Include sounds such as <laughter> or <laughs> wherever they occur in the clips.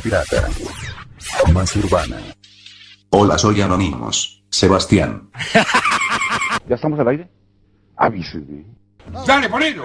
Pirata. Más urbana. Hola, soy Anonymous. Sebastián. <laughs> ¿Ya estamos al aire? Avísenme. ¡Dale, ponelo!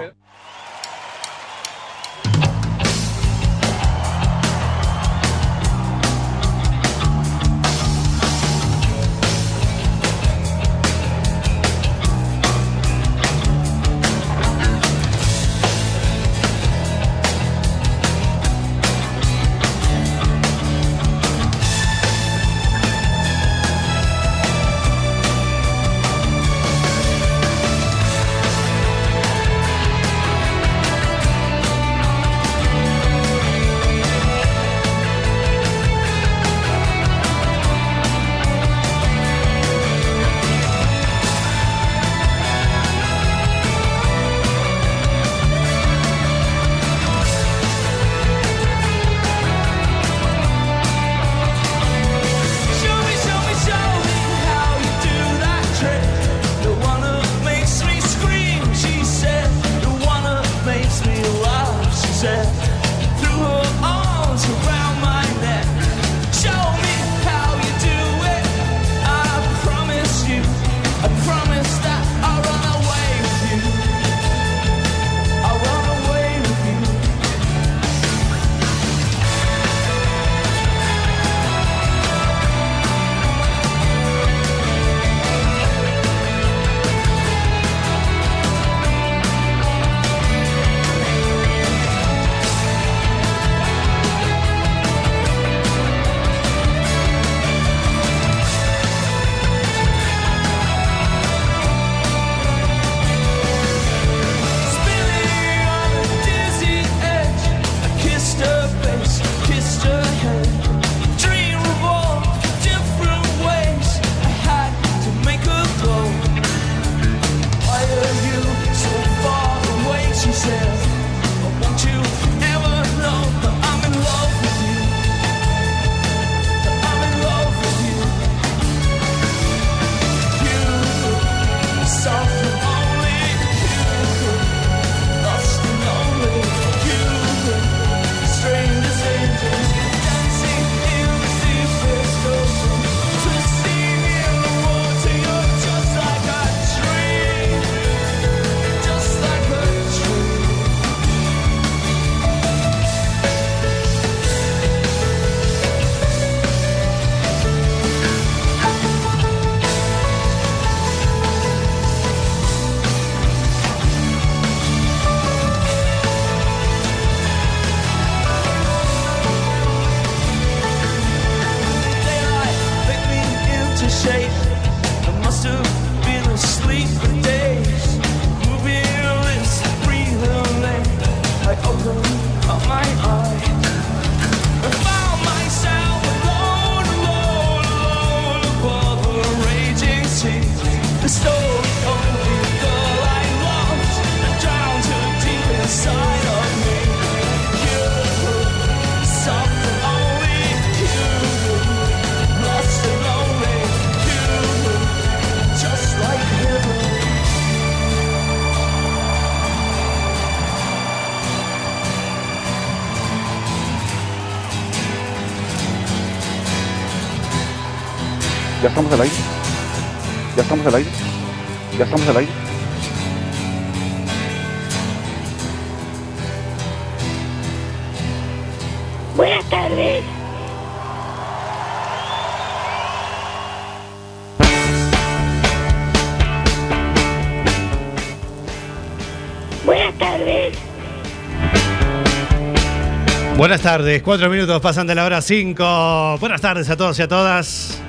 tardes, cuatro minutos pasan de la hora cinco. Buenas tardes a todos y a todas.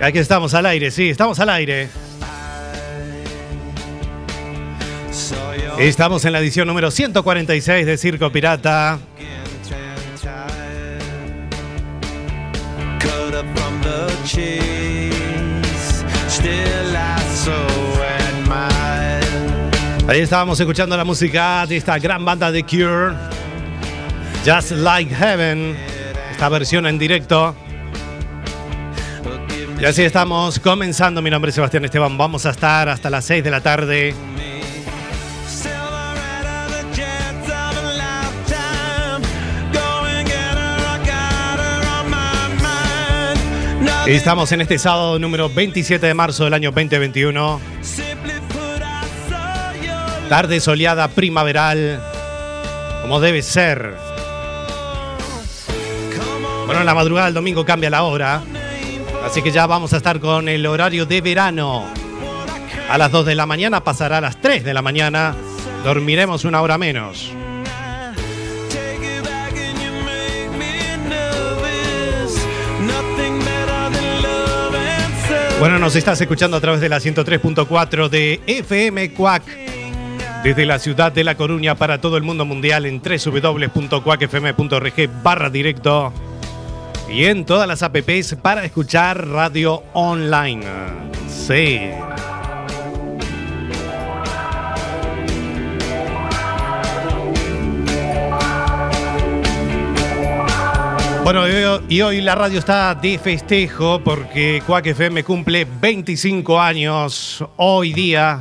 Aquí estamos al aire, sí, estamos al aire. Estamos en la edición número 146 de Circo Pirata. Ahí estábamos escuchando la música de esta gran banda de Cure. Just Like Heaven. Esta versión en directo. Y así estamos comenzando. Mi nombre es Sebastián Esteban. Vamos a estar hasta las 6 de la tarde. Nothing Estamos en este sábado número 27 de marzo del año 2021. simply put, I saw your Tarde soleada primaveral. Como debe ser. Bueno, en la madrugada del domingo cambia la hora. Así que ya vamos a estar con el horario de verano. A las 2 de la mañana pasará a las 3 de la mañana. Dormiremos una hora menos. Bueno, nos estás escuchando a través de la 103.4 de FM Cuac. Desde la ciudad de La Coruña para todo el mundo mundial en www.cuacfm.org barra directo. Y en todas las apps para escuchar radio online. Sí. Bueno, y hoy- la radio está de festejo porque Quack FM cumple 25 años hoy día.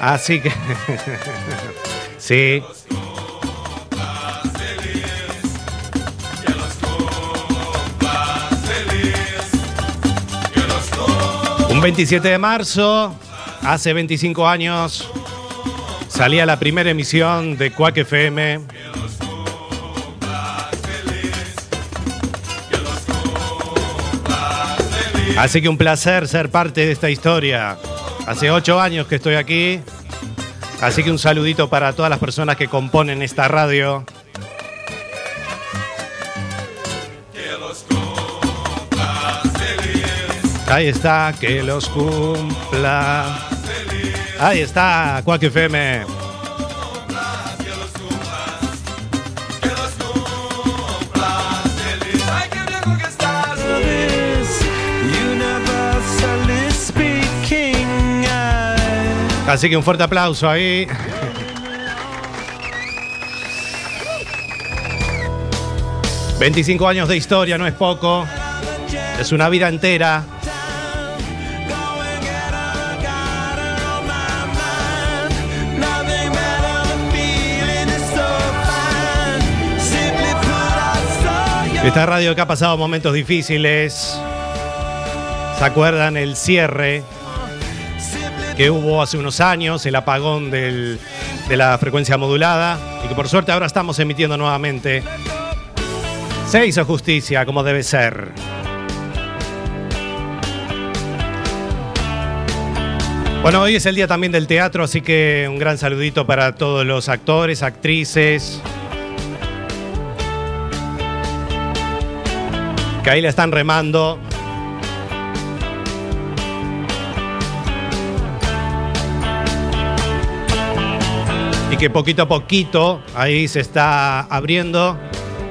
Así que. <laughs> sí. 27 de marzo, hace 25 años, salía la primera emisión de Quack FM. Así que un placer ser parte de esta historia. Hace ocho años que estoy aquí. Así que un saludito para todas las personas que componen esta radio. Ahí está, que los cumpla. Ahí está, Quack FM. Así que un fuerte aplauso ahí. ...25 años de historia no es poco... ...es una vida entera... Esta radio que ha pasado momentos difíciles... ¿Se acuerdan el cierre que hubo hace unos años, el apagón de la frecuencia modulada y que por suerte ahora estamos emitiendo nuevamente? Se hizo justicia como debe ser. Bueno, hoy es el día también del teatro, así que un gran saludito para todos los actores, actrices. Que ahí la están remando. y que poquito a poquito ahí se está abriendo,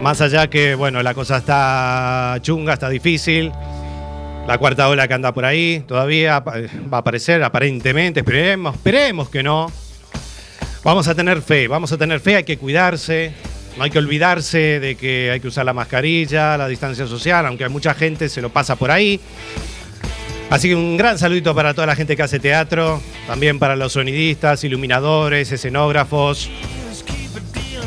más allá que, bueno, la cosa está chunga, está difícil. La cuarta ola que anda por ahí todavía va a aparecer aparentemente, esperemos, esperemos que no. Vamos a tener fe, vamos a tener fe, hay que cuidarse, no hay que olvidarse de que hay que usar la mascarilla, la distancia social, aunque mucha gente se lo pasa por ahí. Así que un gran saludito para toda la gente que hace teatro, también para los sonidistas, iluminadores, escenógrafos,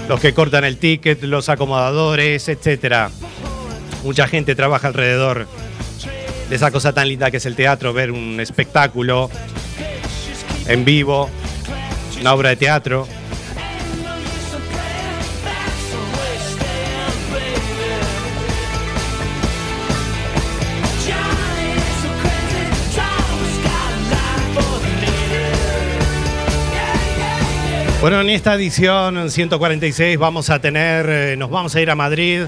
los que cortan el ticket, los acomodadores, etcétera. Mucha gente trabaja alrededor de esa cosa tan linda que es el teatro, ver un espectáculo en vivo, una obra de teatro. Bueno, en esta edición 146 vamos a tener, eh, nos vamos a ir a Madrid,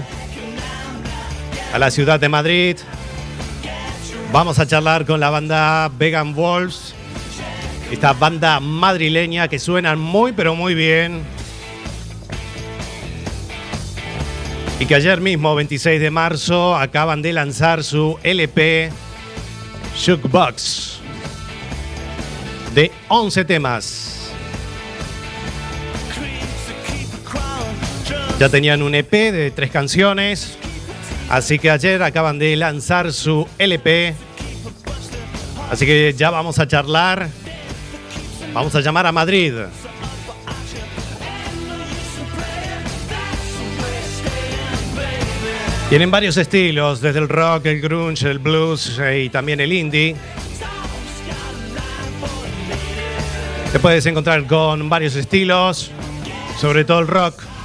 a la ciudad de Madrid. Vamos a charlar con la banda Vegan Wolves, esta banda madrileña que suena muy pero muy bien. Y que ayer mismo, 26 de marzo, acaban de lanzar su LP Shookbox de 11 temas. Ya tenían un EP de tres canciones, así que ayer acaban de lanzar su LP. Así que ya vamos a charlar. Vamos a llamar a Madrid. Tienen varios estilos, desde el rock, el grunge, el blues eh, y también el indie. Te puedes encontrar con varios estilos, sobre todo el rock.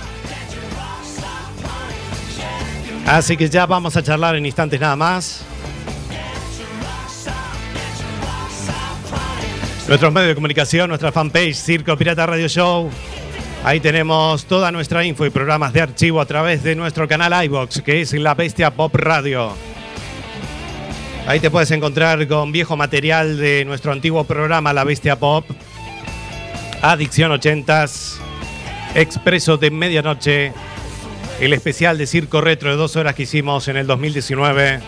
Así que ya vamos a charlar en instantes nada más. Nuestros medios de comunicación, nuestra fanpage Circo Pirata Radio Show. Ahí tenemos toda nuestra info y programas de archivo a través de nuestro canal iBox, que es La Bestia Pop Radio. Ahí te puedes encontrar con viejo material de nuestro antiguo programa La Bestia Pop, Adicción 80s, Expreso de Medianoche, el especial de Circo Retro de dos horas que hicimos en el 2019.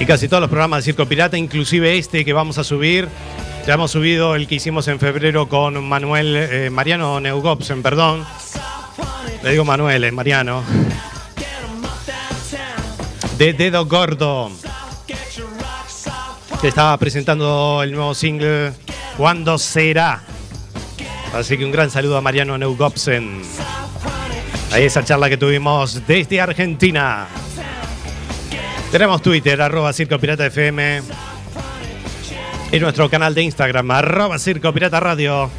Y casi todos los programas de Circo Pirata, inclusive este que vamos a subir. Ya hemos subido el que hicimos en febrero con Manuel, eh, Mariano Neugopsen, perdón. Le digo Manuel, es Mariano. De Dedo Gordo. Que estaba presentando el nuevo single ¿Cuándo será? Así que un gran saludo a Mariano Neugopsen. Ahí esa charla que tuvimos desde Argentina. Tenemos Twitter, arroba Circo Pirata FM. Y nuestro canal de Instagram, arroba Circo Pirata Radio.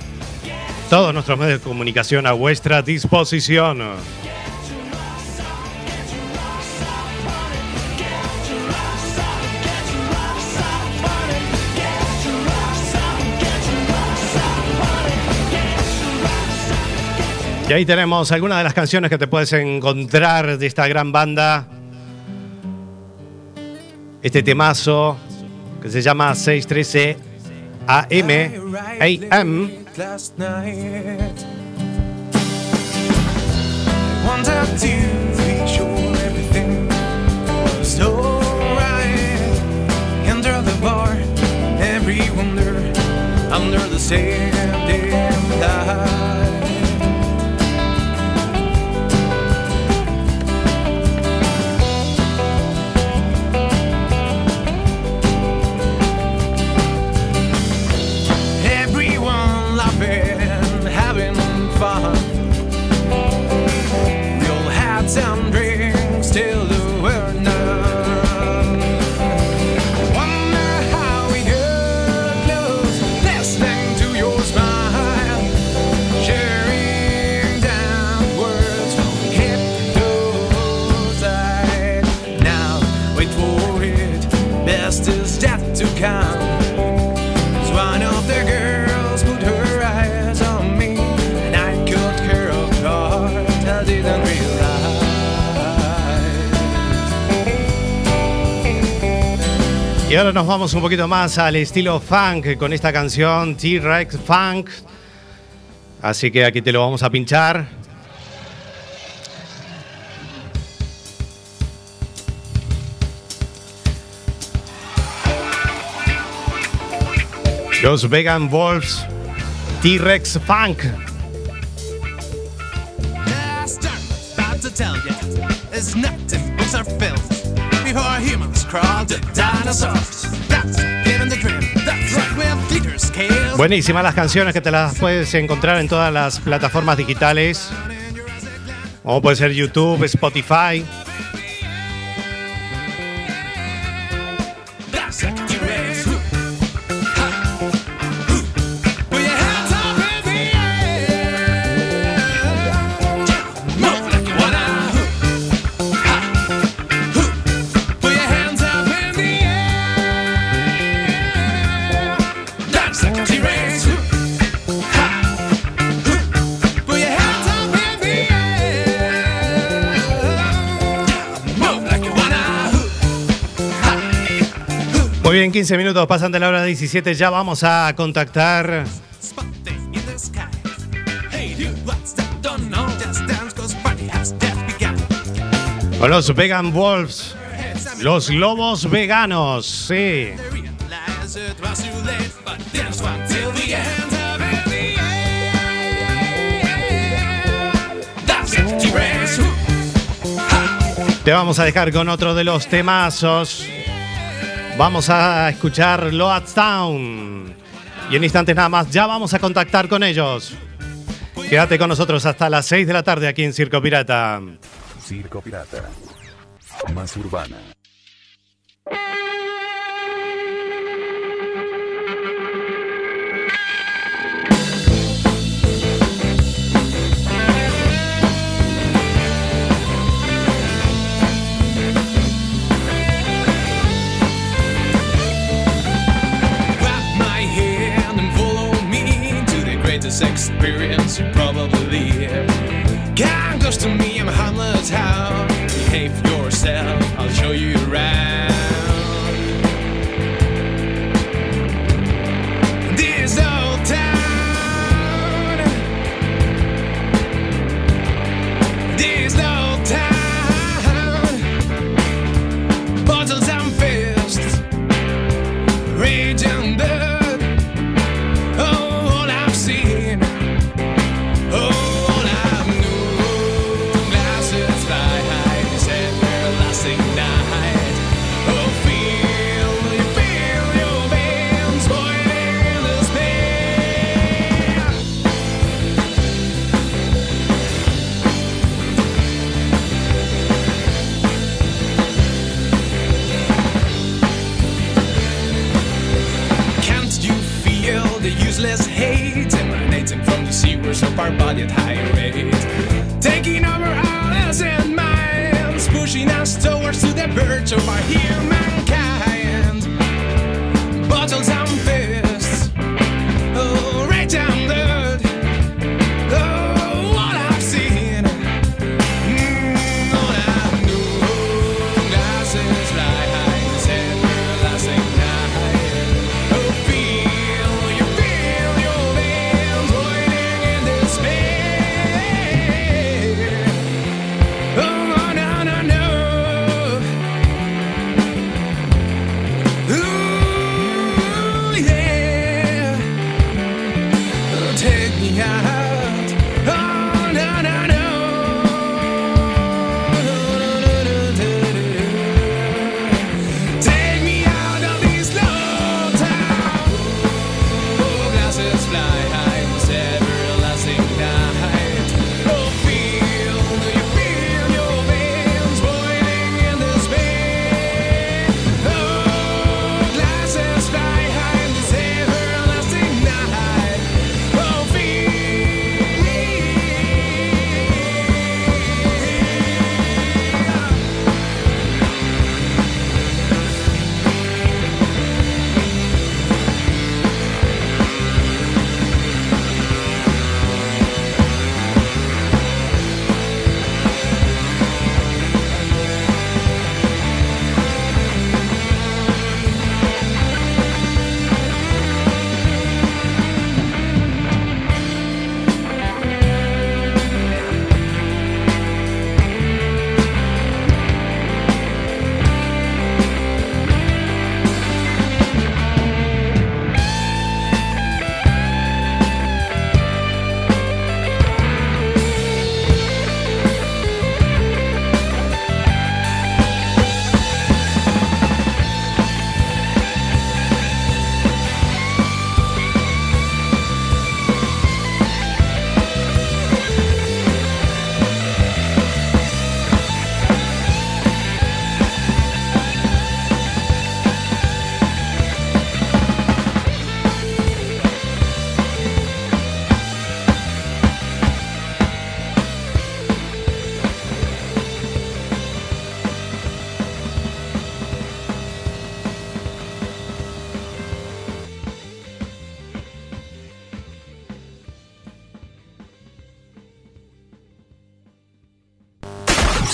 Todos nuestros medios de comunicación a vuestra disposición. Y ahí tenemos algunas de las canciones que te puedes encontrar de esta gran banda. Este temazo que se llama 613 AM. AM. Under the same damn. Ahora nos vamos un poquito más al estilo funk con esta canción T-Rex Funk. Así que aquí te lo vamos a pinchar. Los Vegan Wolves T-Rex Funk. Buenísimas las canciones que te las puedes encontrar en todas las plataformas digitales. Como puede ser YouTube, Spotify. 15 minutos, pasan de la hora 17, ya vamos a contactar. Con los Vegan Wolves, los lobos veganos, sí. Te vamos a dejar con otro de los temazos. Vamos a escuchar Loadstown. Y en instantes nada más ya vamos a contactar con ellos. Quédate con nosotros hasta las 6 de la tarde aquí en Circo Pirata. Circo Pirata. Más urbana.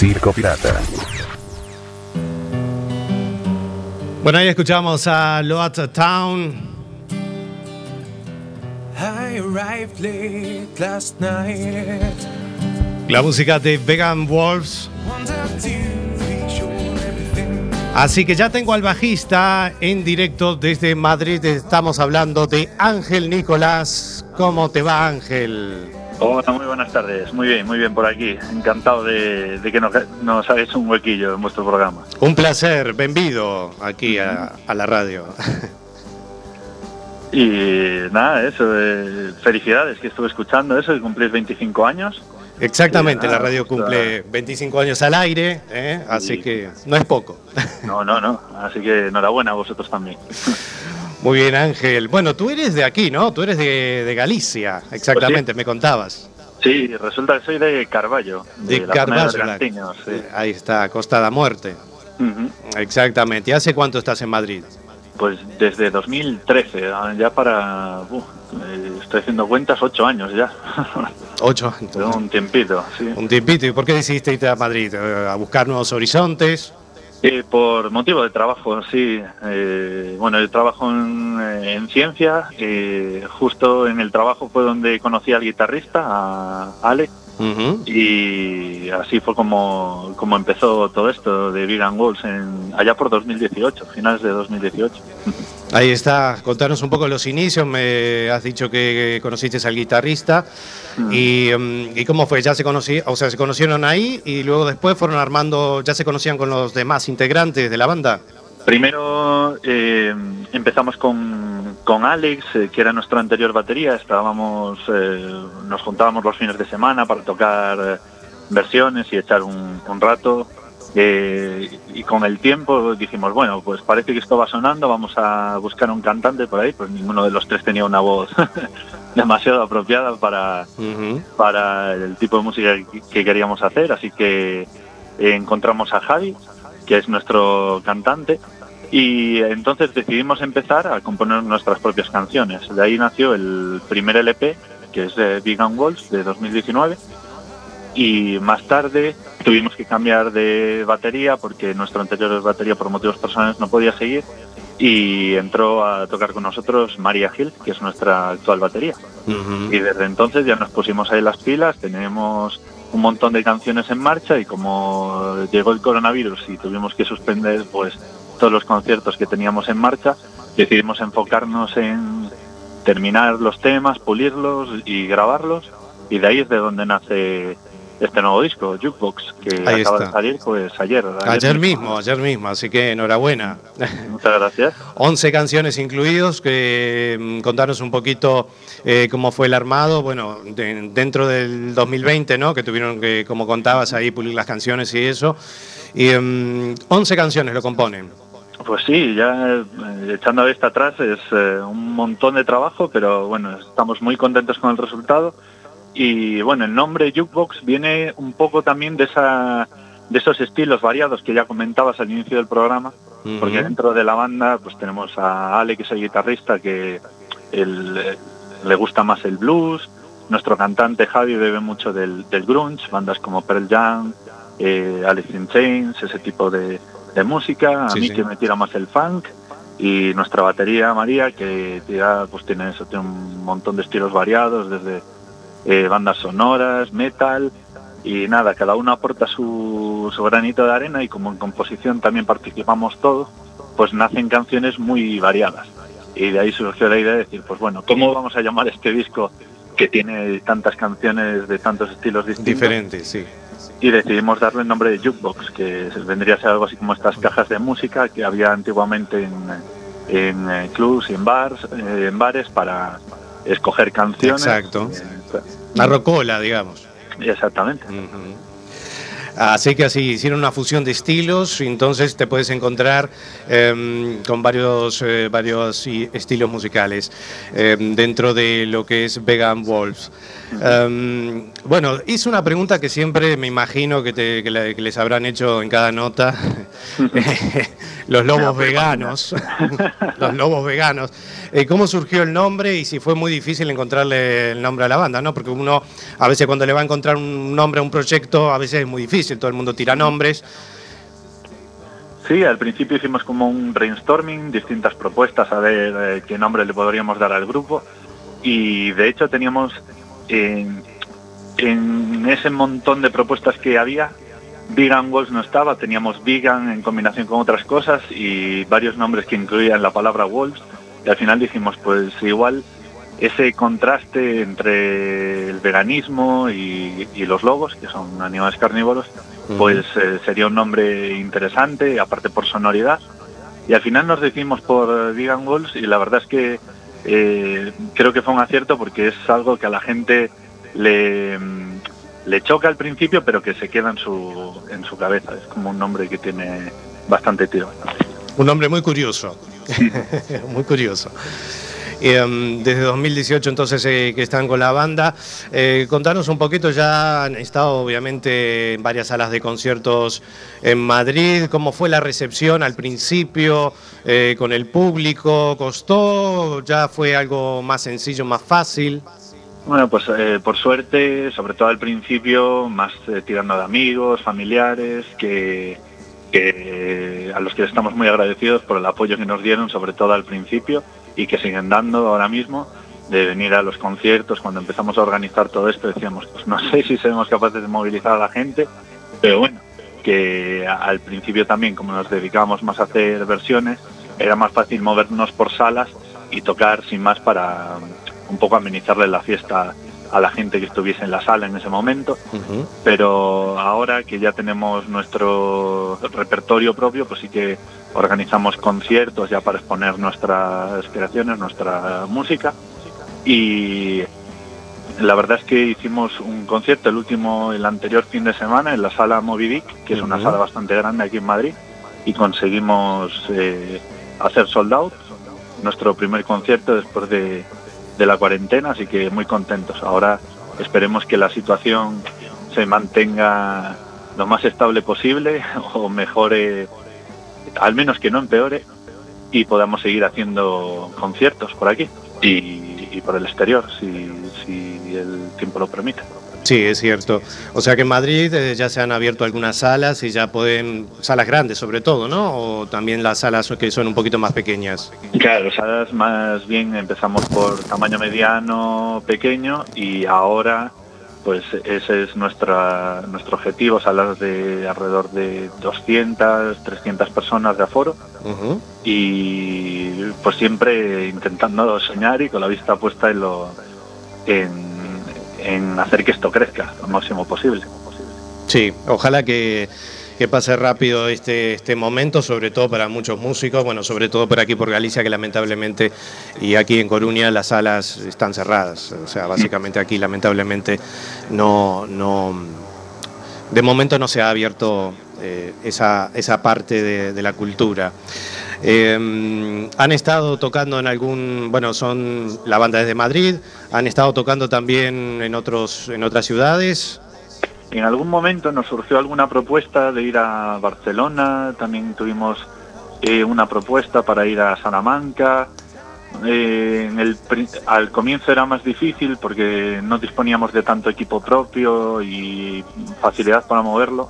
Circo Pirata. Bueno, ahí escuchamos a Loat Town. Late last night. La música de Vegan Wolves. Así que ya tengo al bajista en directo desde Madrid. Estamos hablando de Ángel Nicolás. ¿Cómo te va, Ángel? Hola, muy buenas tardes. Muy bien, muy bien por aquí. Encantado de, de que nos, nos hagáis un huequillo en vuestro programa. Un placer, bienvenido aquí a, a la radio. Y nada, eso, eh, felicidades que estuve escuchando eso, que cumplís 25 años. Exactamente, la radio cumple 25 años al aire, ¿eh? así que no es poco. No, no, no. Así que enhorabuena a vosotros también. <laughs> Muy bien, Ángel. Bueno, tú eres de aquí, ¿no? Tú eres de, de Galicia, exactamente, me contabas. Sí, resulta que soy de Carballo. De la Carballo, de la- Bergantiños, sí. Ahí está, Costa da Muerte. Ujú. Exactamente. ¿Y hace cuánto estás en Madrid? Pues desde 2013, ah, ya para... uf, eh, estoy haciendo cuentas, ocho años ya. <laughs> Ocho. Tengo un tiempito, sí. Un tiempito. ¿Y por qué decidiste irte a Madrid? Eh, ¿A buscar nuevos horizontes? Eh, por motivo de trabajo, sí. Eh, bueno, yo trabajo en, en ciencia. eh, justo en el trabajo fue donde conocí al guitarrista, a Ale, y así fue como, como empezó todo esto de Vegan Walls en, allá por 2018, finales de 2018. Ahí está, contanos un poco los inicios, me has dicho que conociste al guitarrista y, mm, y cómo fue, ya se conocí, o sea, se conocieron ahí y luego después fueron armando, ya se conocían con los demás integrantes de la banda. Primero eh, empezamos con, con Alex, eh, que era nuestro anterior batería. Estábamos, eh, nos juntábamos los fines de semana para tocar eh, versiones y echar un, un rato. Eh, y con el tiempo dijimos, bueno, pues parece que esto va sonando, vamos a buscar un cantante por ahí. Pues ninguno de los tres tenía una voz <laughs> demasiado apropiada para, para el tipo de música que- que queríamos hacer, así que encontramos a Javi, que es nuestro cantante, y entonces decidimos empezar a componer nuestras propias canciones. De ahí nació el primer LP, que es de Vegan Walls, de 2019, y más tarde tuvimos que cambiar de batería porque nuestro anterior batería por motivos personales no podía seguir y entró a tocar con nosotros María Gil, que es nuestra actual batería. Y desde entonces ya nos pusimos ahí las pilas, tenemos un montón de canciones en marcha y como llegó el coronavirus y tuvimos que suspender pues todos los conciertos que teníamos en marcha, decidimos enfocarnos en terminar los temas, pulirlos y grabarlos y de ahí es de donde nace este nuevo disco, Jukebox, que Ahí acaba está. de salir pues ayer. Ayer mismo, ayer mismo, así que enhorabuena. Muchas gracias. <laughs> 11 canciones incluidos, que mm, contanos un poquito eh, cómo fue el armado, bueno, de- dentro del 2020, ¿no? Que tuvieron que, como contabas ahí, pulir las canciones y eso. Y mm, 11 canciones lo componen. Pues sí, ya eh, echando la vista atrás es eh, un montón de trabajo, pero bueno, estamos muy contentos con el resultado. Y bueno, el nombre Jukebox viene un poco también de esa de esos estilos variados que ya comentabas al inicio del programa, porque dentro de la banda pues tenemos a Ale, que es el guitarrista, que eh, le gusta más el blues, nuestro cantante Javi bebe mucho del, del grunge, bandas como Pearl Jam, eh, Alice in Chains, ese tipo de, de música, a Sí, mí sí. que me tira más el funk, y nuestra batería María, que tira, pues tiene eso, tiene un montón de estilos variados, desde eh, bandas sonoras, metal, y nada, cada uno aporta su, su granito de arena y como en composición también participamos todos, pues nacen canciones muy variadas. Y de ahí surgió la idea de decir, pues bueno, ¿cómo vamos a llamar este disco que tiene tantas canciones de tantos estilos distintos? Diferentes, sí. Y decidimos darle el nombre de Jukebox, que vendría a ser algo así como estas cajas de música que había antiguamente en, en eh, clubs y en, bars, eh, en bares para escoger canciones. Exacto. Eh, La rocola, digamos. Exactamente. Así que así hicieron una fusión de estilos, entonces te puedes encontrar em, con varios, eh, varios estilos musicales em, dentro de lo que es Vegan Wolves. Em, bueno, hice una pregunta que siempre me imagino que, te- que la- que les habrán hecho en cada nota. <laughs> <laughs> <laughs> Los lobos veganos. Los lobos veganos. Eh, ¿Cómo surgió el nombre y si fue muy difícil encontrarle el nombre a la banda? ¿no? Porque uno a veces cuando le va a encontrar un nombre a un proyecto, a veces es muy difícil, todo el mundo tira nombres. Sí, al principio hicimos como un brainstorming, distintas propuestas a ver eh, qué nombre le podríamos dar al grupo y de hecho teníamos en, en ese montón de propuestas que había, Vegan Walls no estaba, teníamos Vegan en combinación con otras cosas y varios nombres que incluían la palabra Wolves y al final dijimos pues igual ese contraste entre el veganismo y, y los lobos, que son animales carnívoros, pues eh, sería un nombre interesante, aparte por sonoridad. Y al final nos decidimos por Vegan Walls y la verdad es que eh, creo que fue un acierto porque es algo que a la gente le, mm, le choca al principio, pero que se queda en su, en su cabeza. Es como un nombre que tiene bastante tiro. Un nombre muy curioso. <laughs> muy curioso. Um, desde 2018 entonces eh, que están con la banda. Eh, contanos un poquito, ya han estado obviamente en varias salas de conciertos en Madrid. ¿Cómo fue la recepción al principio eh, con el público? ¿Costó? ¿Ya fue algo más sencillo, más fácil? Bueno, pues eh, por suerte, sobre todo al principio, más tirando de amigos, familiares, que, que, a los que estamos muy agradecidos por el apoyo que nos dieron, sobre todo al principio, y que siguen dando ahora mismo, de venir a los conciertos. Cuando empezamos a organizar todo esto decíamos, pues no sé si seremos capaces de movilizar a la gente, pero bueno, que al principio también, como nos dedicábamos más a hacer versiones, era más fácil movernos por salas y tocar sin más para um, un poco amenizarle la fiesta a la gente que estuviese en la sala en ese momento. Pero ahora que ya tenemos nuestro repertorio propio, pues sí que organizamos conciertos ya para exponer nuestras creaciones, nuestra música. Y la verdad es que hicimos un concierto, el último, el anterior fin de semana, en la sala Moby Dick, que es una sala bastante grande aquí en Madrid, y conseguimos eh, hacer sold out, nuestro primer concierto después de, de la cuarentena, así que muy contentos. Ahora esperemos que la situación se mantenga lo más estable posible <laughs> o mejore, al menos que no empeore, y podamos seguir haciendo conciertos por aquí y, por el exterior, si el tiempo lo permite. Sí, es cierto. O sea que en Madrid eh, ya se han abierto algunas salas y ya pueden, salas grandes sobre todo, ¿no? O también las salas que son un poquito más pequeñas. Claro, salas más bien empezamos por tamaño mediano, pequeño y ahora pues ese es nuestra, nuestro objetivo, salas de alrededor de 200, 300 personas de aforo y pues siempre intentando soñar y con la vista puesta en lo en, en hacer que esto crezca lo máximo posible. Sí, ojalá que, que pase rápido este, este momento, sobre todo para muchos músicos, bueno, sobre todo por aquí por Galicia, que lamentablemente, y aquí en Coruña las salas están cerradas. O sea, básicamente aquí lamentablemente no, no de momento no se ha abierto eh, esa, esa parte de, de la cultura. Eh, han estado tocando en algún, bueno, son la banda desde Madrid, han estado tocando también en otros, en otras ciudades. En algún momento nos surgió alguna propuesta de ir a Barcelona, también tuvimos eh, una propuesta para ir a Salamanca. Eh, al comienzo era más difícil porque no disponíamos de tanto equipo propio y facilidad para moverlo,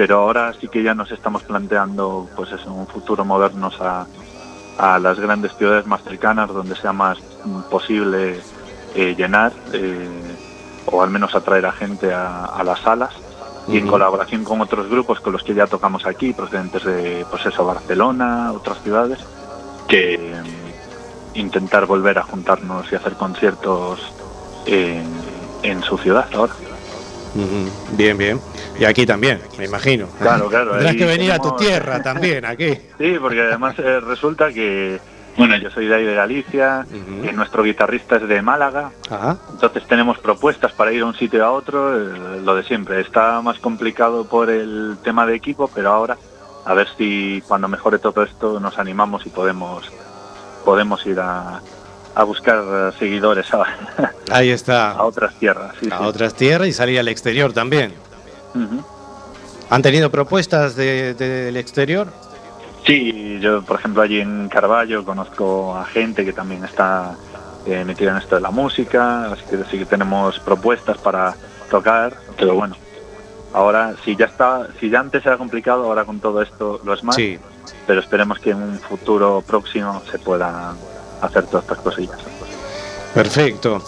pero ahora sí que ya nos estamos planteando, pues eso, en un futuro movernos a, a las grandes ciudades más cercanas donde sea más posible eh, llenar. eh, o al menos atraer a gente a, a las salas y en colaboración con otros grupos con los que ya tocamos aquí, procedentes de pues eso, Barcelona, otras ciudades, que mm, intentar volver a juntarnos y hacer conciertos en su ciudad ahora. Bien, bien. Y aquí también, me imagino. Claro, claro, Tendrás que venir a tu tierra también, aquí. <laughs> Sí, porque además eh, resulta que, bueno, yo soy de ahí de Galicia, y nuestro guitarrista es de Málaga, Ajá. Entonces tenemos propuestas para ir de un sitio a otro, eh, lo de siempre. Está más complicado por el tema de equipo, pero ahora a ver si cuando mejore todo esto nos animamos y podemos podemos ir a, a buscar eh, seguidores a, <laughs> Ahí está. a otras tierras. sí, A sí. otras tierras y salir al exterior también. ¿Han tenido propuestas de- de- del exterior? Sí, yo por ejemplo allí en Carballo conozco a gente que también está eh, metida en esto de la música, así que sí que tenemos propuestas para tocar, pero bueno, Ahora, si ya está, si ya antes era complicado, ahora con todo esto lo es más. Sí. Pero esperemos que en un futuro próximo se puedan hacer todas estas cosillas. Perfecto.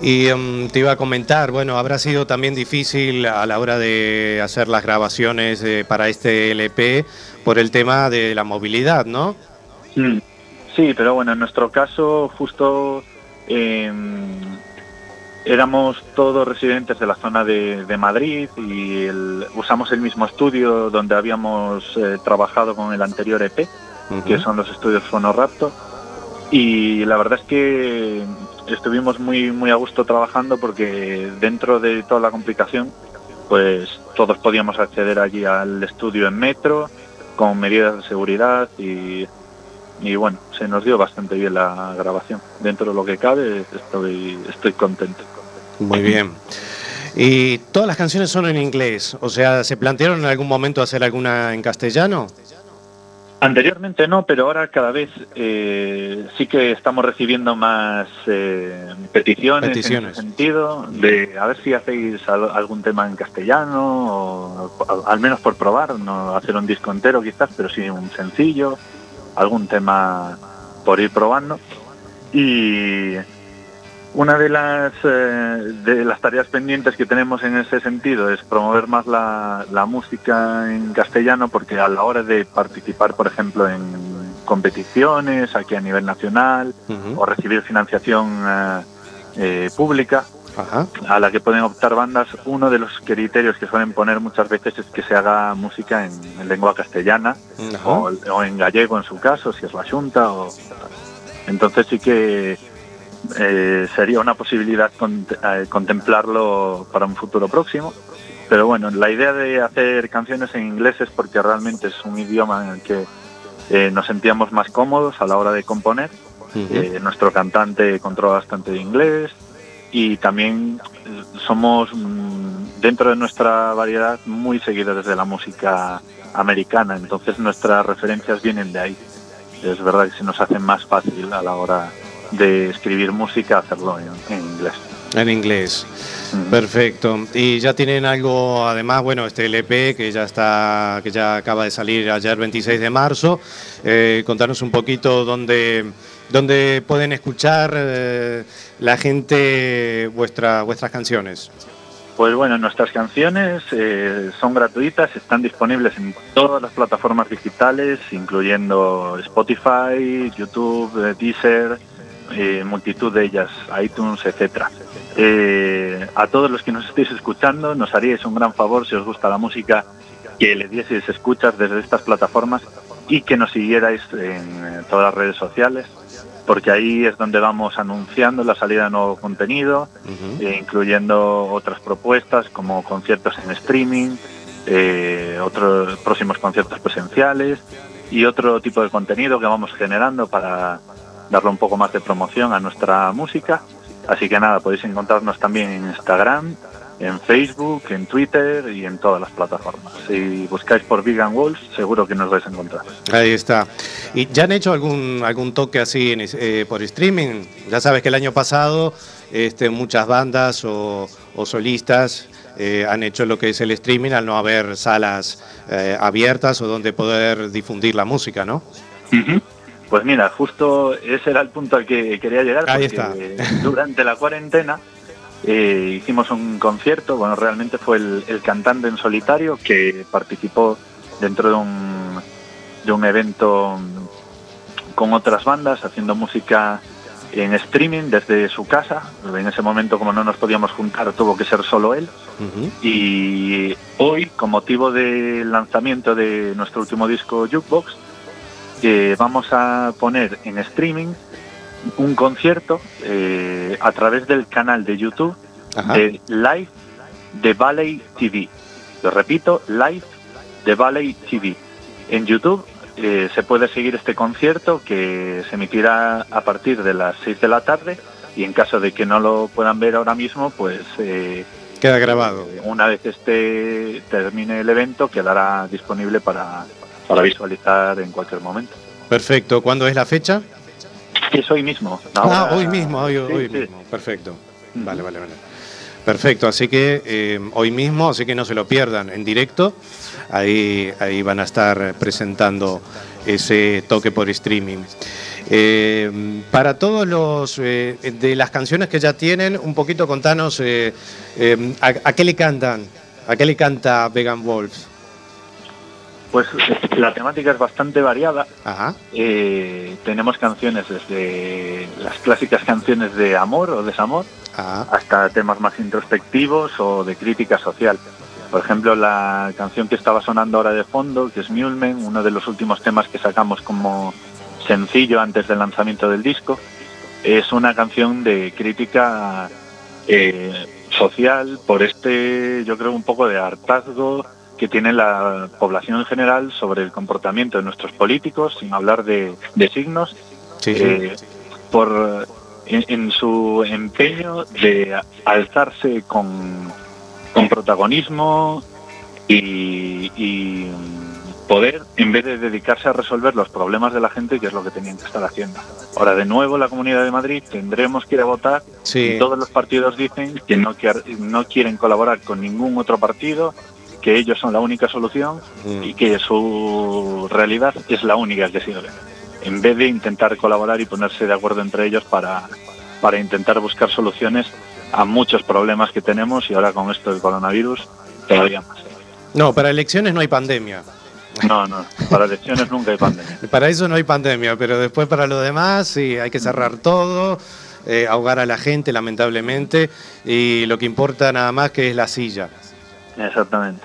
Y em, te iba a comentar, bueno, habrá sido también difícil a la hora de hacer las grabaciones eh, para este LP por el tema de la movilidad, ¿no? Mm. Sí, pero bueno, en nuestro caso justo eh, éramos todos residentes de la zona de, de Madrid y el- usamos el mismo estudio donde habíamos eh, trabajado con el anterior EP, que son los estudios Fonoraptor. Y la verdad es que estuvimos muy, muy a gusto trabajando porque dentro de toda la complicación, pues todos podíamos acceder allí al estudio en metro, con medidas de seguridad y, y bueno, se nos dio bastante bien la grabación. Dentro de lo que cabe, estoy, estoy contento. Muy bien. Y todas las canciones son en inglés, o sea, ¿se plantearon en algún momento hacer alguna en castellano? Anteriormente no, pero ahora cada vez eh, sí que estamos recibiendo más eh, peticiones, Peticiones. en ese sentido, de a ver si hacéis al- algún tema en castellano, o al, al menos por probar, no hacer un disco entero quizás, pero sí un sencillo, algún tema por ir probando. Y una de las, eh, de las tareas pendientes que tenemos en ese sentido es promover más la, la música en castellano porque a la hora de participar, por ejemplo, en competiciones aquí a nivel nacional o recibir financiación eh, eh, pública Ajá. a la que pueden optar bandas, uno de los criterios que suelen poner muchas veces es que se haga música en, en lengua castellana o, o en gallego en su caso, si es la Junta. O... Entonces sí que eh, sería una posibilidad eh, contemplarlo para un futuro próximo. Pero bueno, la idea de hacer canciones en inglés es porque realmente es un idioma en el que eh, nos sentíamos más cómodos a la hora de componer. Nuestro cantante controla bastante de inglés y también somos mm, dentro de nuestra variedad muy seguidores de la música americana, entonces nuestras referencias vienen de ahí. Es verdad que se nos hace más fácil a la hora de escribir música hacerlo en, en inglés. En inglés. Perfecto. Y ya tienen algo, además, bueno, este LP que ya está, que ya acaba de salir ayer 26 de marzo. Eh, contarnos un poquito dónde, dónde pueden escuchar eh, la gente vuestra, vuestras canciones. Pues bueno, nuestras canciones eh, son gratuitas, están disponibles en todas las plataformas digitales, incluyendo Spotify, YouTube, eh, Deezer, eh, multitud de ellas, iTunes, etcétera. Eh, a todos los que nos estéis escuchando, nos haríais un gran favor si os gusta la música que le dieseis escuchas desde estas plataformas y que nos siguierais en todas las redes sociales, porque ahí es donde vamos anunciando la salida de nuevo contenido, eh, incluyendo otras propuestas como conciertos en streaming, eh, otros próximos conciertos presenciales y otro tipo de contenido que vamos generando para darle un poco más de promoción a nuestra música. Así que nada, podéis encontrarnos también en Instagram, en Facebook, en Twitter y en todas las plataformas. Si buscáis por Vegan Walls, seguro que nos vais a encontrar. Ahí está. ¿Y ya han hecho algún, algún toque así eh, por streaming? Ya sabes que el año pasado este, muchas bandas o, o solistas eh, han hecho lo que es el streaming al no haber salas eh, abiertas o donde poder difundir la música, ¿no? Pues mira, justo ese era el punto al que quería llegar. Ahí porque <laughs> Durante la cuarentena eh, hicimos un concierto, bueno, realmente fue el, el cantante en solitario que participó dentro de un, de un evento con otras bandas haciendo música en streaming desde su casa. En ese momento, como no nos podíamos juntar, tuvo que ser solo él. Y hoy, con motivo del lanzamiento de nuestro último disco Jukebox, eh, vamos a poner en streaming un concierto eh, a través del canal de YouTube Ajá. de Live de Valley TV. Lo repito, Live de Valley TV. En YouTube eh, se puede seguir este concierto que se emitirá a partir de las 6 de la tarde y en caso de que no lo puedan ver ahora mismo, pues eh, Queda grabado. una vez este termine el evento quedará disponible para, para visualizar en cualquier momento. Perfecto. ¿Cuándo es la fecha? Es hoy mismo. ah, hoy mismo, hoy, Sí, hoy sí. mismo. Perfecto. Vale, vale, vale. Perfecto, así que eh, hoy mismo, así que no se lo pierdan en directo, ahí, ahí van a estar presentando ese toque por streaming. Eh, para todos los eh, de las canciones que ya tienen, un poquito contanos eh, a, a qué le cantan, a qué le canta Vegan Wolves. Pues la temática es bastante variada. Ajá. Eh, tenemos canciones desde las clásicas canciones de amor o desamor Ah, hasta temas más introspectivos o de crítica social. Por ejemplo, la canción que estaba sonando ahora de fondo, que es Muleman, uno de los últimos temas que sacamos como sencillo antes del lanzamiento del disco, es una canción de crítica eh, social por este, yo creo, un poco de hartazgo que tiene la población en general sobre el comportamiento de nuestros políticos, sin hablar de, de signos, sí, sí. eh, por en, en su empeño de alzarse con, con protagonismo y, y poder, en vez de dedicarse a resolver los problemas de la gente, que es lo que tenían que estar haciendo. Ahora, de nuevo, la Comunidad de Madrid tendremos que ir a votar Sí. y todos los partidos dicen que no, quier- no quieren colaborar con ningún otro partido, que ellos son la única solución Mm. y que su realidad es la única que sirve. En vez de intentar colaborar y ponerse de acuerdo entre ellos para, para intentar buscar soluciones a muchos problemas que tenemos y ahora con esto del coronavirus todavía más. No, para elecciones no hay pandemia. No, no, para elecciones nunca hay pandemia. <laughs> Para eso no hay pandemia, pero después para lo demás sí, hay que cerrar todo, eh, ahogar a la gente lamentablemente y lo que importa nada más que es la silla. Exactamente.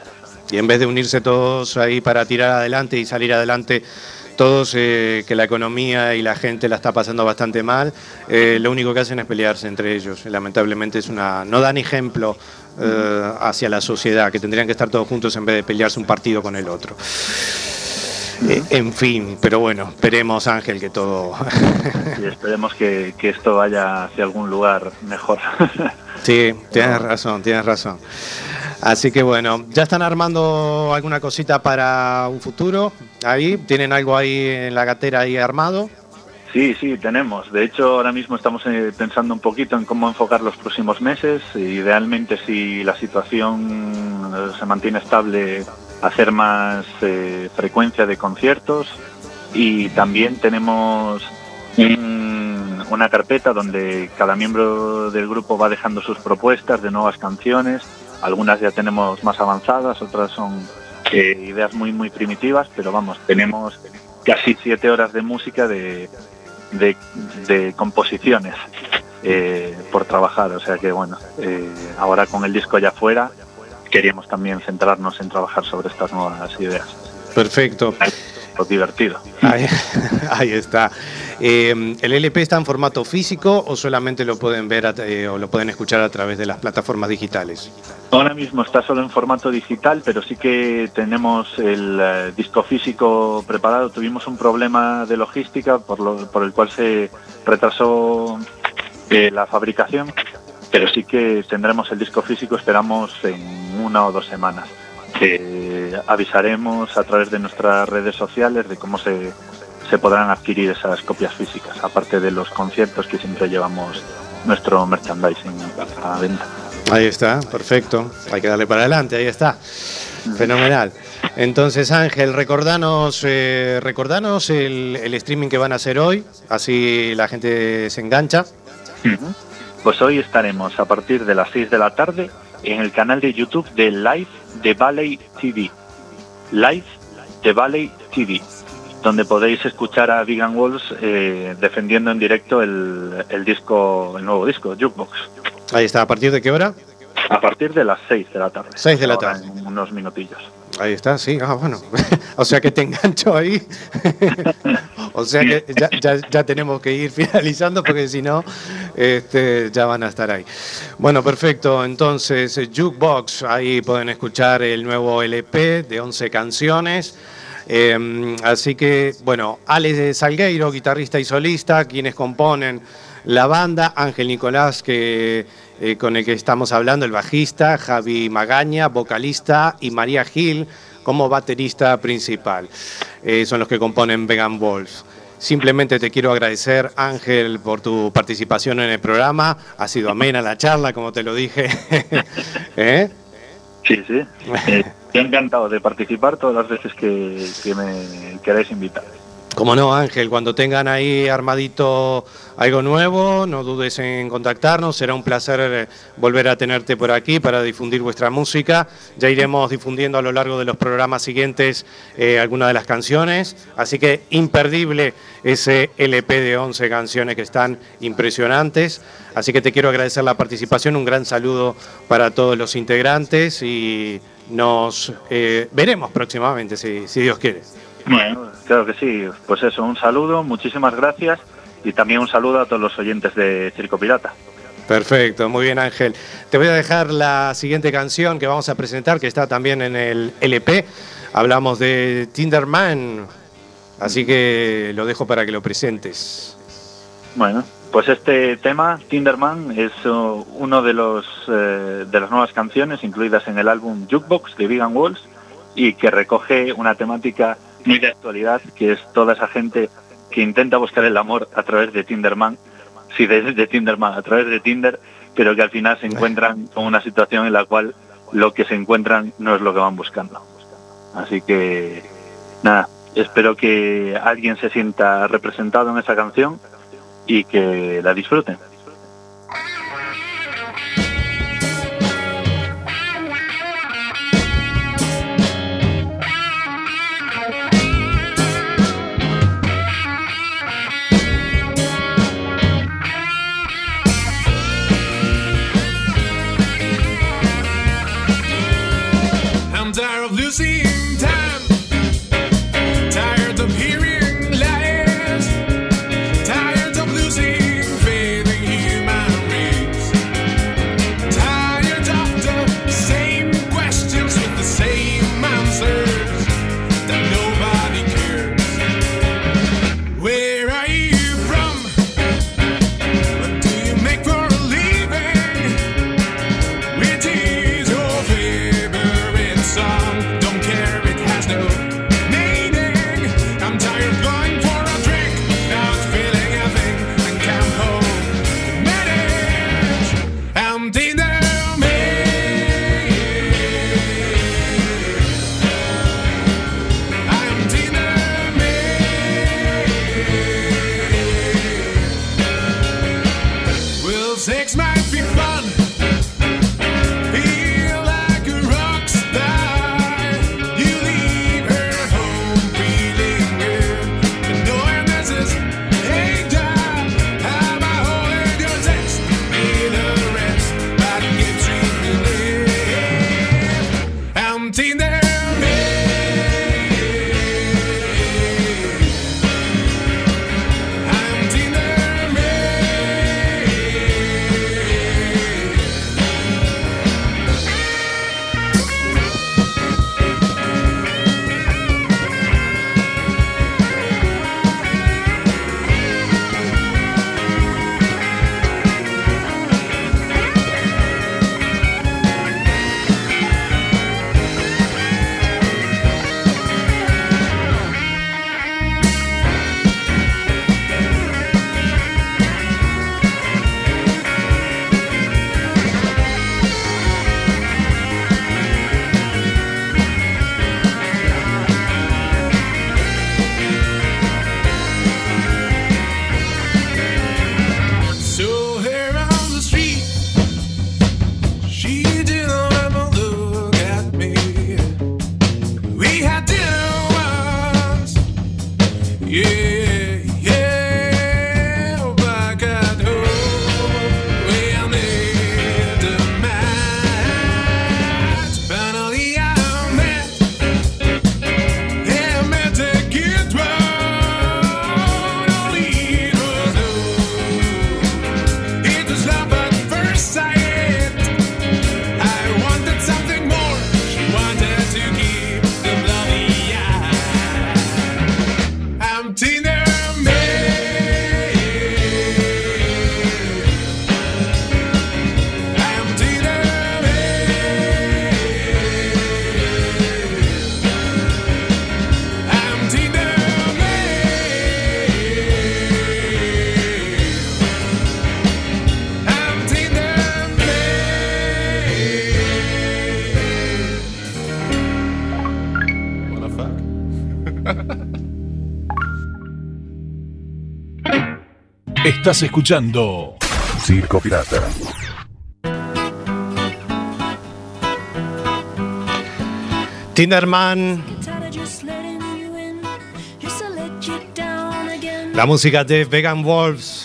Y en vez de unirse todos ahí para tirar adelante y salir adelante, todos eh, que la economía y la gente la está pasando bastante mal, eh, lo único que hacen es pelearse entre ellos. Lamentablemente es una no dan ejemplo eh, hacia la sociedad, que tendrían que estar todos juntos en vez de pelearse un partido con el otro. Eh, en fin, pero bueno, esperemos Ángel que todo Y esperemos que, que esto vaya hacia algún lugar mejor. <laughs> Sí, tienes razón, tienes razón. Así que bueno, ¿ya están armando alguna cosita para un futuro? Ahí, ¿tienen algo ahí en la gatera ahí armado? Sí, sí, tenemos. De hecho, ahora mismo estamos eh, pensando un poquito en cómo enfocar los próximos meses. Idealmente, si la situación eh, se mantiene estable, hacer más eh, frecuencia de conciertos. Y también tenemos un- una carpeta donde cada miembro del grupo va dejando sus propuestas de nuevas canciones. Algunas ya tenemos más avanzadas, otras son eh, ideas muy, muy primitivas, pero vamos, tenemos casi siete horas de música de, de, composiciones eh, por trabajar. O sea que bueno, eh, ahora con el disco ya fuera, queríamos también centrarnos en trabajar sobre estas nuevas ideas. Perfecto. Lo divertido. Ahí, <laughs> ahí está. Eh, ¿El LP está en formato físico o solamente lo pueden ver eh, o lo pueden escuchar a través de las plataformas digitales? Ahora mismo está solo en formato digital, pero sí que tenemos el eh, disco físico preparado. Tuvimos un problema de logística por, lo- por el cual se retrasó eh, la fabricación, pero sí que tendremos el disco físico, esperamos en una o dos semanas. Eh, avisaremos a través de nuestras redes sociales de cómo se, se podrán adquirir esas copias físicas, aparte de los conciertos que siempre llevamos nuestro merchandising a venta. Ahí está, perfecto. Hay que darle para adelante, ahí está. Fenomenal. Entonces, Ángel, recordanos, eh, recordanos el, el streaming que van a hacer hoy, así la gente se engancha. Pues hoy estaremos a partir de las 6 de la tarde en el canal de YouTube de Live de Valley TV. Live de Valley TV, donde podéis escuchar a Vegan Wolves eh, defendiendo en directo el, el disco, el nuevo disco, Jukebox. Ahí está, ¿a partir de qué hora? A partir de las 6 de la tarde. 6 de la tarde. En unos minutillos. Ahí está, sí, ah, bueno. <laughs> o sea que te engancho ahí. <laughs> o sea que ya, ya- ya tenemos que ir <laughs> finalizando porque si no, este, ya van a estar ahí. Bueno, perfecto. Entonces, Jukebox, ahí pueden escuchar el nuevo LP de 11 canciones. Eh, así que, bueno, Alex Salgueiro, guitarrista y solista, quienes componen la banda, Ángel Nicolás, que, eh, con el que estamos hablando, el bajista, Javi Magaña, vocalista, y María Gil como baterista principal. Eh, son los que componen Vegan Wolves. simplemente te quiero agradecer, Ángel, por tu participación en el programa. Ha sido amena la charla, como te lo dije. <laughs> ¿Eh? Sí, sí. Eh, encantado de participar todas las veces que, que me queráis invitar. Como no, Ángel, cuando tengan ahí armadito algo nuevo, no dudes en contactarnos. Será un placer eh, volver a tenerte por aquí para difundir vuestra música. Ya iremos difundiendo a lo largo de los programas siguientes eh, algunas de las canciones. Así que imperdible ese LP de 11 canciones que están impresionantes. Así que te quiero agradecer la participación. Un gran saludo para todos los integrantes y nos eh, veremos próximamente, si, si Dios quiere. Bueno, claro que sí. Pues eso, un saludo, muchísimas gracias y también un saludo a todos los oyentes de Circo Pirata. Perfecto, muy bien Ángel. Te voy a dejar la siguiente canción que vamos a presentar, que está también en el LP. Hablamos de Tinderman, así que lo dejo para que lo presentes. Bueno, pues este tema, Tinderman, es uh, uno de los eh, de las nuevas canciones incluidas en el álbum Jukebox de Vegan Walls y que recoge una temática muy de actualidad, que es toda esa gente que intenta buscar el amor a través de Tinderman, sí, de, de Tinderman, a través de Tinder, pero que al final se encuentran con una situación en la cual lo que se encuentran no es lo que van buscando. Así que, nada, espero que alguien se sienta representado en esa canción y que la disfruten. Estás escuchando Circo Pirata. Tinderman, la música de Vegan Wolves.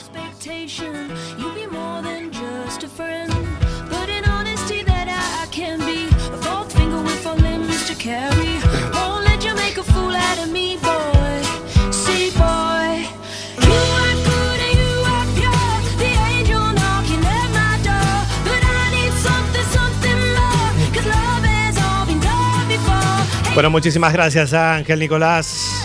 Bueno, muchísimas gracias a Ángel Nicolás.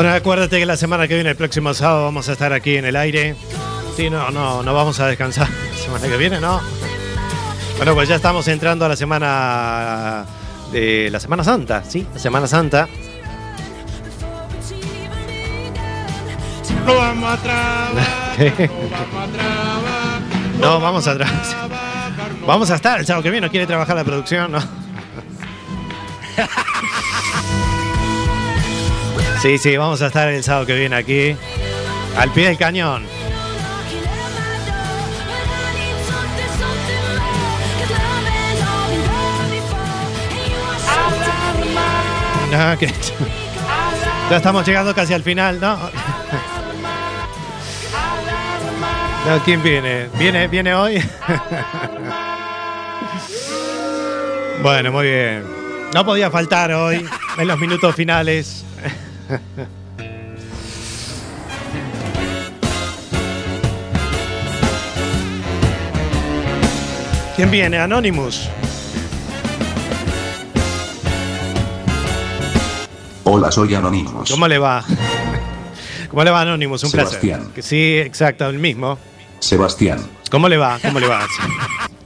Bueno, acuérdate que la semana que viene, el próximo sábado, vamos a estar aquí en el aire. Sí, no, no, no vamos a descansar. <laughs> La semana que viene, no. Bueno, pues ya estamos entrando a la semana de la Semana Santa, ¿sí? La Semana Santa. No vamos a trabajar, ¿Qué? no vamos a trabajar. No, vamos a trabajar. <laughs> Vamos a estar el sábado que viene. ¿No quiere trabajar la producción? No. <laughs> Sí, sí, vamos a estar el sábado que viene aquí. Al pie del cañón. No, que- Ya estamos llegando casi al final, ¿no? No, ¿quién viene? ¿Viene, viene hoy? Bueno, muy bien. No podía faltar hoy en los minutos finales. <laughs> ¿Quién viene? Anonymous. Hola, soy Anonymous. ¿Cómo le va? ¿Cómo le va Anonymous? Un Sebastián. placer. Que Sí, exacto, el mismo. Sebastián, ¿Cómo le va? ¿Cómo le va? <laughs>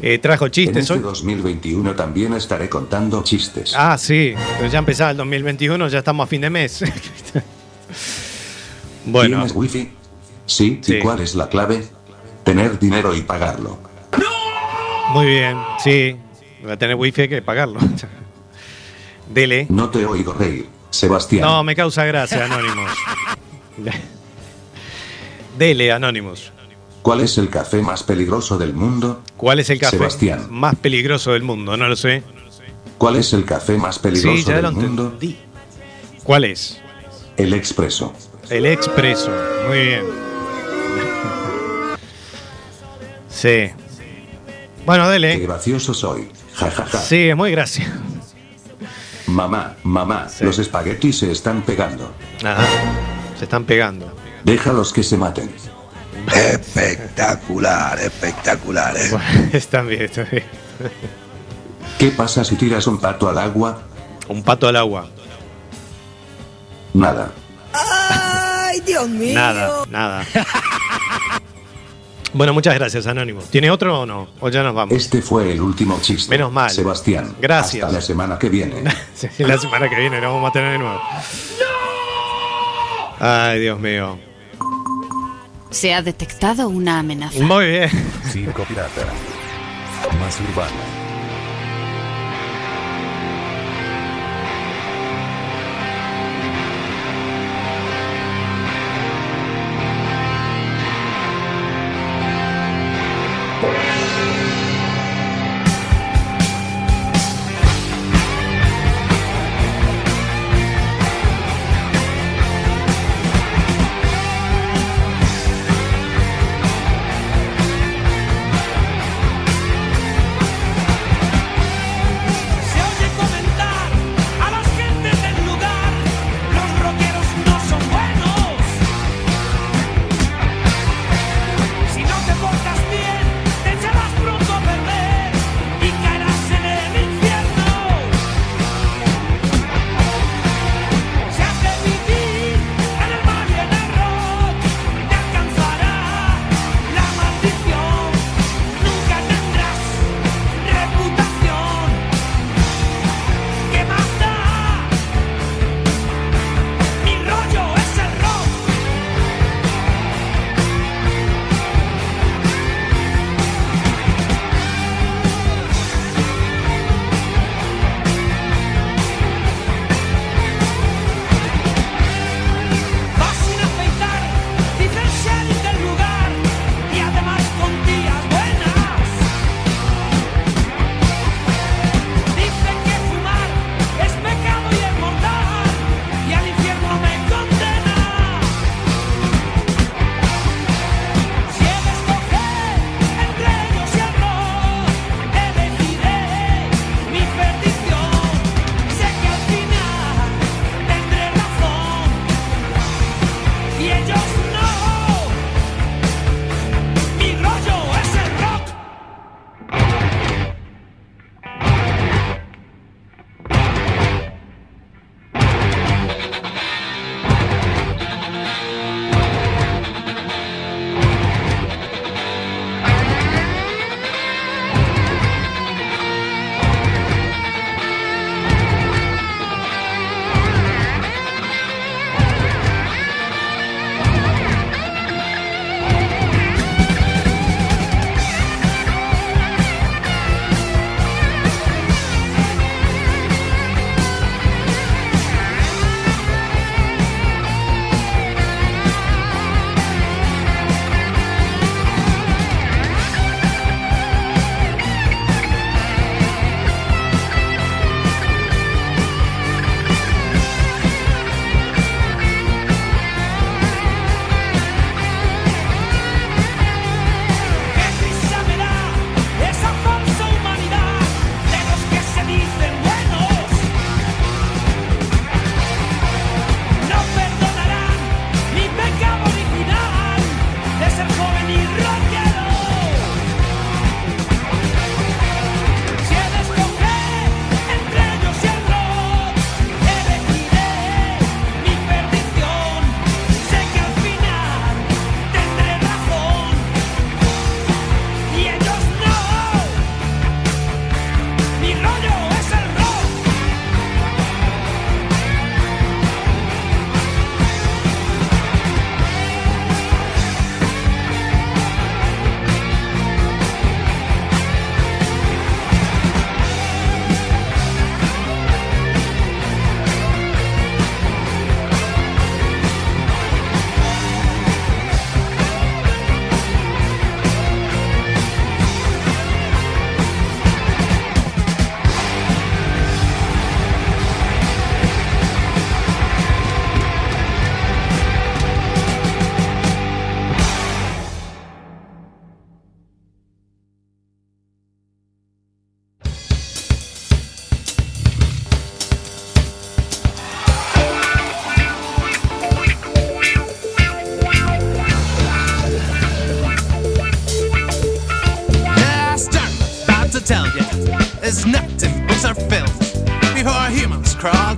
Eh, ¿Trajo en chistes este hoy? 2021 también estaré contando chistes. Ah, sí, pero ya empezaba el 2021, ya estamos a fin de mes. <laughs> bueno, ¿Tienes wifi? Sí. Sí. ¿Y cuál es la clave? Tener dinero y pagarlo. muy bien, sí. Va a tener wifi hay que pagarlo. <laughs> Dele. No te oigo reír, Sebastián. No, me causa gracia, Anonymous. <laughs> Dele, Anonymous. ¿Cuál es el café más peligroso del mundo? ¿Cuál es el café Sebastián. más peligroso del mundo? No lo sé. ¿Cuál es el café más peligroso Sí, ya lo del mundo? entendí. ¿Cuál es? El expreso. El expreso. Muy bien. Sí. Bueno, Qué dele. gracioso soy. Ja, ja, ja. Sí, es muy gracioso. Mamá, mamá, Sí. los espaguetis se están pegando. Ajá. Se están pegando. Déjalos que se maten. Espectacular, espectacular. ¿eh? Bueno, <laughs> están bien, están bien. ¿Qué pasa si tiras un pato al agua? Un pato al agua. Nada. ¡Ay, Dios mío! Nada, nada. Bueno, muchas gracias, Anónimo. ¿Tiene otro o no? ¿O ya nos vamos? Este fue el último chiste. Menos mal. Sebastián. Gracias. Hasta la semana que viene. <laughs> La semana que viene lo vamos a tener de nuevo. Ay, Dios mío. Se ha detectado una amenaza. Muy bien. Circo Pirata. Más urbano.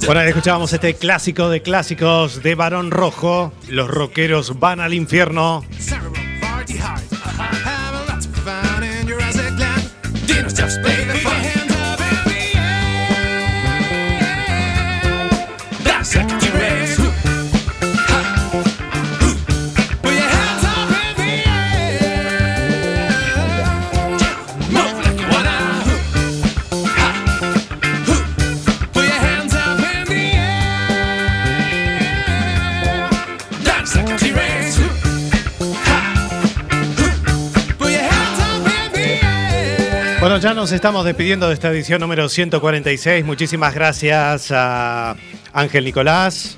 Bueno, escuchábamos este clásico de clásicos de Barón Rojo. Los rockeros van al infierno. Ya nos estamos despidiendo de esta edición número 146. Muchísimas gracias a Ángel Nicolás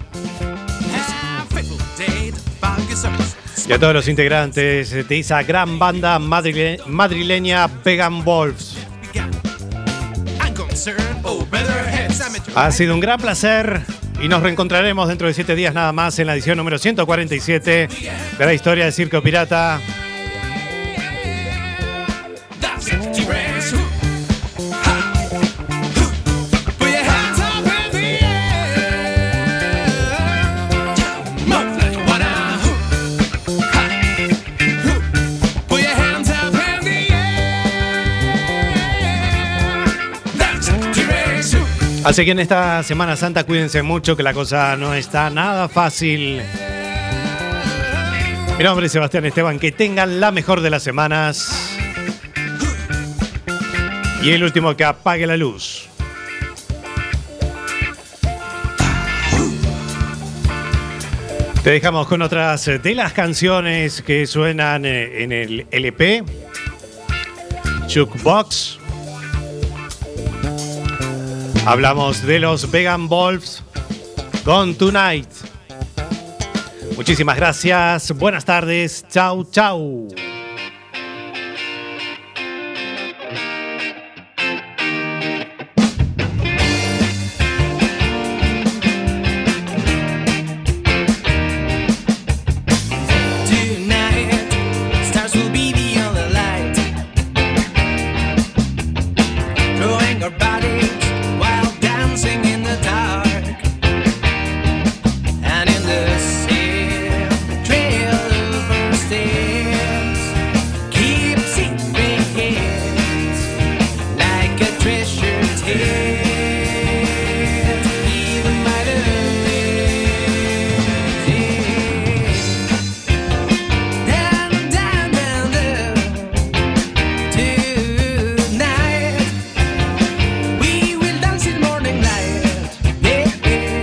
y a todos los integrantes de esa gran banda madrile- madrileña Vegan Wolves. Ha sido un gran placer y nos reencontraremos dentro de siete días nada más en la edición número 147 de la historia de Circo Pirata. Así que en esta Semana Santa cuídense mucho que la cosa no está nada fácil. Mi nombre es Sebastián Esteban, que tengan la mejor de las semanas. Y el último que apague la luz. Te dejamos con otras de las canciones que suenan eh, en el LP. Jukebox. Hablamos de los Vegan Wolves con Tonight. Muchísimas gracias. Buenas tardes. Chau, chau.